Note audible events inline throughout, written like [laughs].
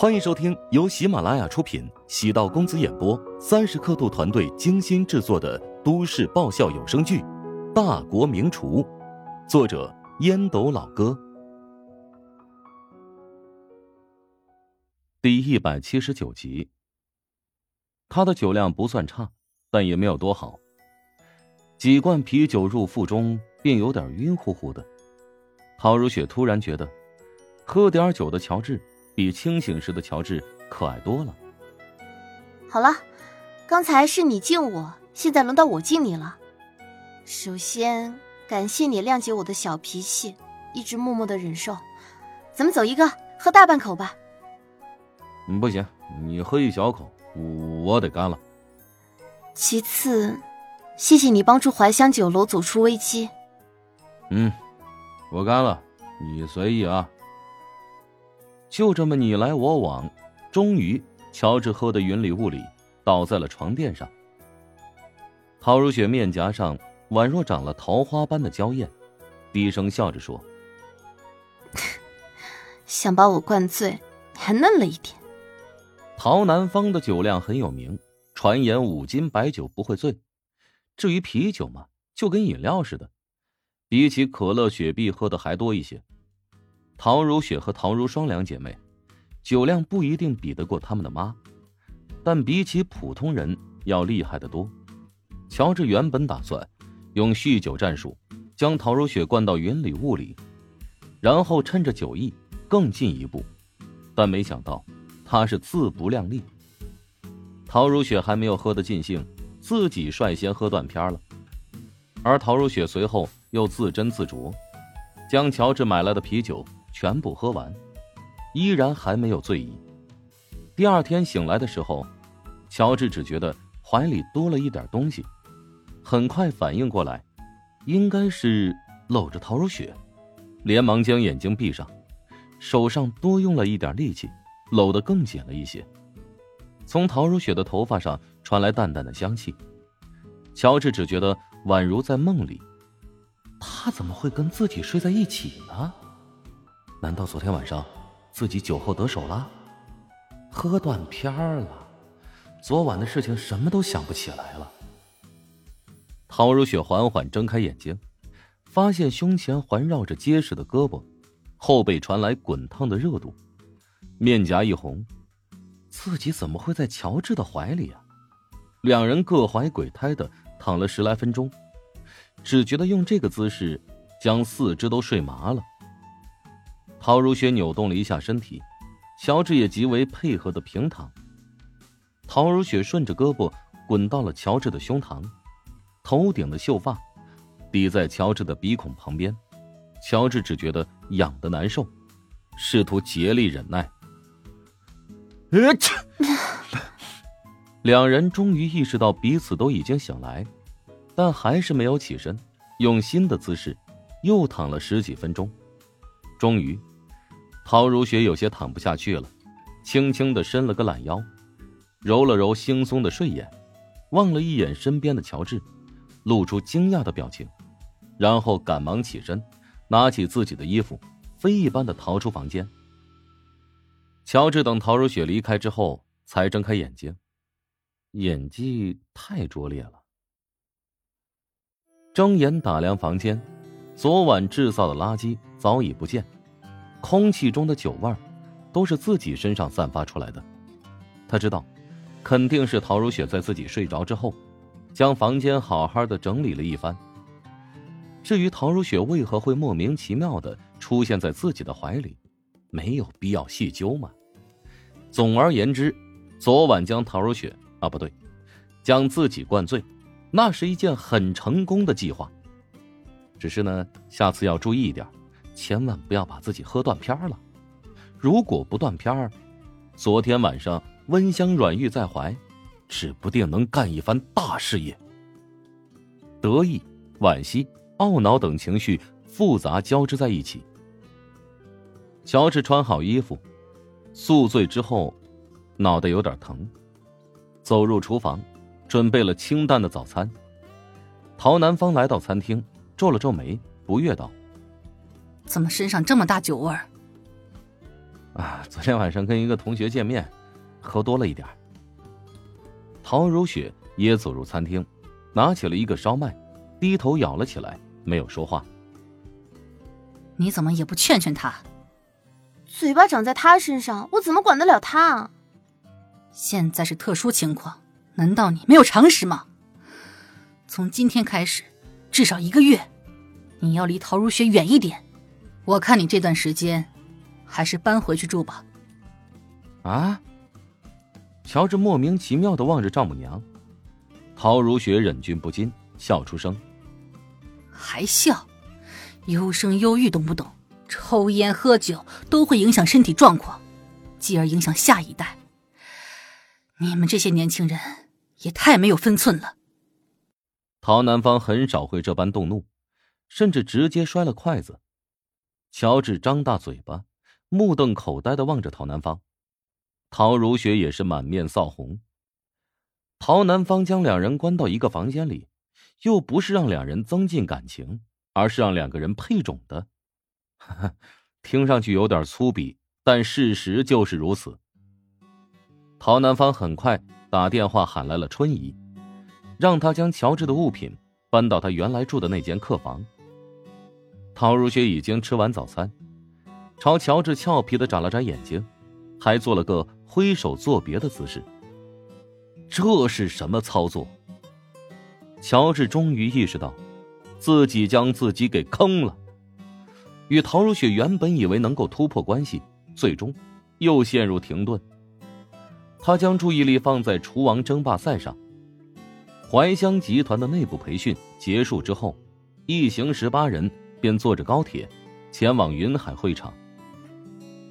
欢迎收听由喜马拉雅出品、喜道公子演播、三十刻度团队精心制作的都市爆笑有声剧《大国名厨》，作者烟斗老哥，第一百七十九集。他的酒量不算差，但也没有多好。几罐啤酒入腹中，便有点晕乎乎的。陶如雪突然觉得，喝点酒的乔治。比清醒时的乔治可爱多了。好了，刚才是你敬我，现在轮到我敬你了。首先感谢你谅解我的小脾气，一直默默的忍受。咱们走一个，喝大半口吧。不行，你喝一小口，我得干了。其次，谢谢你帮助怀香酒楼走出危机。嗯，我干了，你随意啊。就这么你来我往，终于，乔治喝得云里雾里，倒在了床垫上。陶如雪面颊上宛若长了桃花般的娇艳，低声笑着说：“ [laughs] 想把我灌醉，还嫩了一点。”陶南方的酒量很有名，传言五斤白酒不会醉。至于啤酒嘛，就跟饮料似的，比起可乐、雪碧喝的还多一些。陶如雪和陶如霜两姐妹，酒量不一定比得过他们的妈，但比起普通人要厉害得多。乔治原本打算用酗酒战术将陶如雪灌到云里雾里，然后趁着酒意更进一步，但没想到他是自不量力。陶如雪还没有喝得尽兴，自己率先喝断片了，而陶如雪随后又自斟自酌，将乔治买来的啤酒。全部喝完，依然还没有醉意。第二天醒来的时候，乔治只觉得怀里多了一点东西，很快反应过来，应该是搂着陶如雪，连忙将眼睛闭上，手上多用了一点力气，搂得更紧了一些。从陶如雪的头发上传来淡淡的香气，乔治只觉得宛如在梦里，他怎么会跟自己睡在一起呢？难道昨天晚上自己酒后得手了，喝断片儿了？昨晚的事情什么都想不起来了。陶如雪缓缓睁开眼睛，发现胸前环绕着结实的胳膊，后背传来滚烫的热度，面颊一红。自己怎么会在乔治的怀里啊？两人各怀鬼胎的躺了十来分钟，只觉得用这个姿势将四肢都睡麻了。陶如雪扭动了一下身体，乔治也极为配合的平躺。陶如雪顺着胳膊滚到了乔治的胸膛，头顶的秀发抵在乔治的鼻孔旁边，乔治只觉得痒的难受，试图竭力忍耐。呃，[laughs] 两人终于意识到彼此都已经醒来，但还是没有起身，用新的姿势又躺了十几分钟，终于。陶如雪有些躺不下去了，轻轻的伸了个懒腰，揉了揉惺忪的睡眼，望了一眼身边的乔治，露出惊讶的表情，然后赶忙起身，拿起自己的衣服，飞一般的逃出房间。乔治等陶如雪离开之后，才睁开眼睛，演技太拙劣了。睁眼打量房间，昨晚制造的垃圾早已不见。空气中的酒味儿，都是自己身上散发出来的。他知道，肯定是陶如雪在自己睡着之后，将房间好好的整理了一番。至于陶如雪为何会莫名其妙的出现在自己的怀里，没有必要细究嘛。总而言之，昨晚将陶如雪啊不对，将自己灌醉，那是一件很成功的计划。只是呢，下次要注意一点。千万不要把自己喝断片了。如果不断片儿，昨天晚上温香软玉在怀，指不定能干一番大事业。得意、惋惜、懊恼等情绪复杂交织在一起。乔治穿好衣服，宿醉之后，脑袋有点疼，走入厨房，准备了清淡的早餐。陶南方来到餐厅，皱了皱眉，不悦道。怎么身上这么大酒味儿？啊，昨天晚上跟一个同学见面，喝多了一点。陶如雪也走入餐厅，拿起了一个烧麦，低头咬了起来，没有说话。你怎么也不劝劝他？嘴巴长在他身上，我怎么管得了他？啊现在是特殊情况，难道你没有常识吗？从今天开始，至少一个月，你要离陶如雪远一点。我看你这段时间，还是搬回去住吧。啊！乔治莫名其妙的望着丈母娘，陶如雪忍俊不禁，笑出声。还笑？优生优育懂不懂？抽烟喝酒都会影响身体状况，继而影响下一代。你们这些年轻人也太没有分寸了。陶南方很少会这般动怒，甚至直接摔了筷子。乔治张大嘴巴，目瞪口呆的望着陶南方。陶如雪也是满面臊红。陶南方将两人关到一个房间里，又不是让两人增进感情，而是让两个人配种的。[laughs] 听上去有点粗鄙，但事实就是如此。陶南方很快打电话喊来了春姨，让他将乔治的物品搬到他原来住的那间客房。陶如雪已经吃完早餐，朝乔治俏皮的眨了眨眼睛，还做了个挥手作别的姿势。这是什么操作？乔治终于意识到，自己将自己给坑了。与陶如雪原本以为能够突破关系，最终又陷入停顿。他将注意力放在厨王争霸赛上。怀香集团的内部培训结束之后，一行十八人便坐着高铁前往云海会场。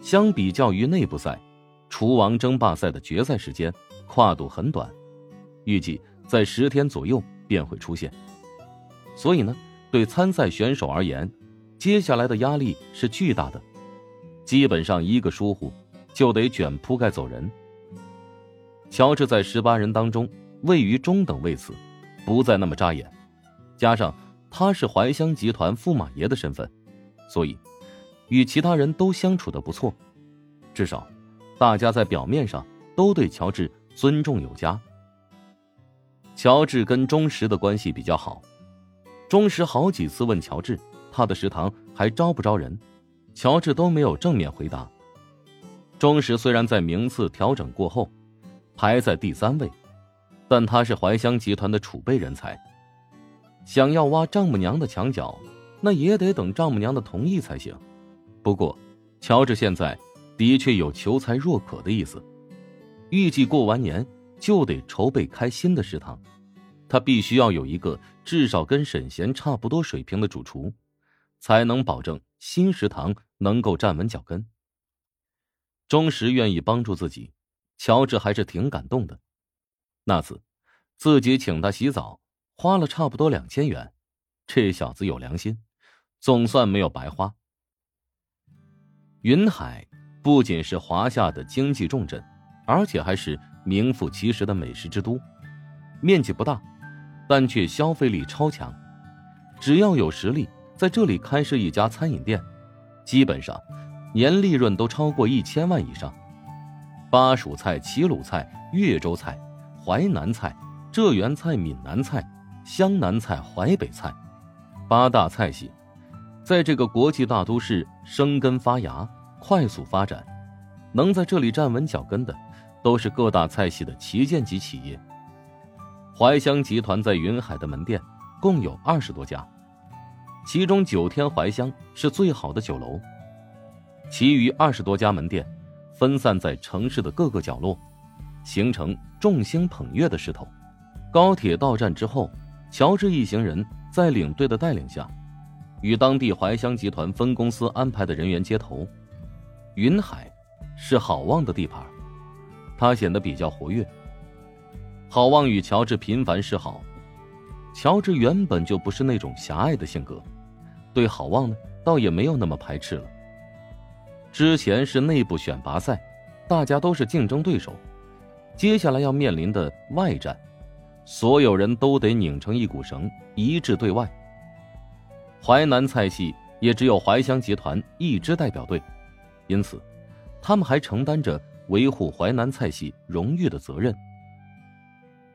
相比较于内部赛，厨王争霸赛的决赛时间跨度很短，预计在十天左右便会出现。所以呢，对参赛选手而言，接下来的压力是巨大的，基本上一个疏忽就得卷铺盖走人。乔治在十八人当中位于中等位次，不再那么扎眼，加上他是怀香集团驸马爷的身份，所以与其他人都相处的不错，至少大家在表面上都对乔治尊重有加。乔治跟钟石的关系比较好，钟石好几次问乔治。他的食堂还招不招人？乔治都没有正面回答。钟石虽然在名次调整过后排在第三位，但他是怀香集团的储备人才，想要挖丈母娘的墙角，那也得等丈母娘的同意才行。不过，乔治现在的确有求才若渴的意思，预计过完年就得筹备开新的食堂，他必须要有一个至少跟沈贤差不多水平的主厨。才能保证新食堂能够站稳脚跟。钟石愿意帮助自己，乔治还是挺感动的。那次，自己请他洗澡，花了差不多两千元，这小子有良心，总算没有白花。云海不仅是华夏的经济重镇，而且还是名副其实的美食之都。面积不大，但却消费力超强，只要有实力。在这里开设一家餐饮店，基本上年利润都超过一千万以上。巴蜀菜、齐鲁菜、越州菜、淮南菜、浙园菜、闽南菜、湘南菜、淮北菜，八大菜系，在这个国际大都市生根发芽、快速发展，能在这里站稳脚跟的，都是各大菜系的旗舰级企业。怀香集团在云海的门店共有二十多家。其中九天怀香是最好的酒楼，其余二十多家门店分散在城市的各个角落，形成众星捧月的势头。高铁到站之后，乔治一行人在领队的带领下，与当地怀香集团分公司安排的人员接头。云海是郝望的地盘，他显得比较活跃。郝望与乔治频繁示好，乔治原本就不是那种狭隘的性格。对郝望呢，倒也没有那么排斥了。之前是内部选拔赛，大家都是竞争对手，接下来要面临的外战，所有人都得拧成一股绳，一致对外。淮南菜系也只有淮香集团一支代表队，因此，他们还承担着维护淮南菜系荣誉的责任。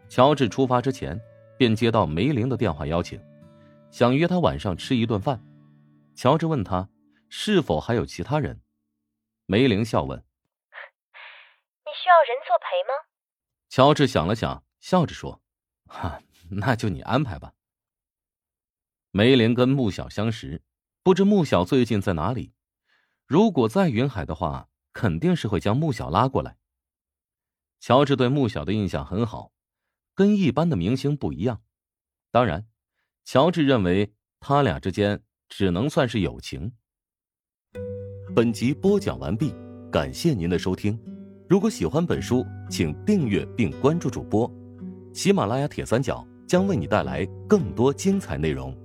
乔治出发之前，便接到梅玲的电话邀请，想约他晚上吃一顿饭。乔治问他是否还有其他人，梅玲笑问：“你需要人作陪吗？”乔治想了想，笑着说：“哈，那就你安排吧。”梅林跟穆小相识，不知穆小最近在哪里。如果在云海的话，肯定是会将穆小拉过来。乔治对穆小的印象很好，跟一般的明星不一样。当然，乔治认为他俩之间只能算是友情。本集播讲完毕，感谢您的收听。如果喜欢本书，请订阅并关注主播。喜马拉雅铁三角将为你带来更多精彩内容。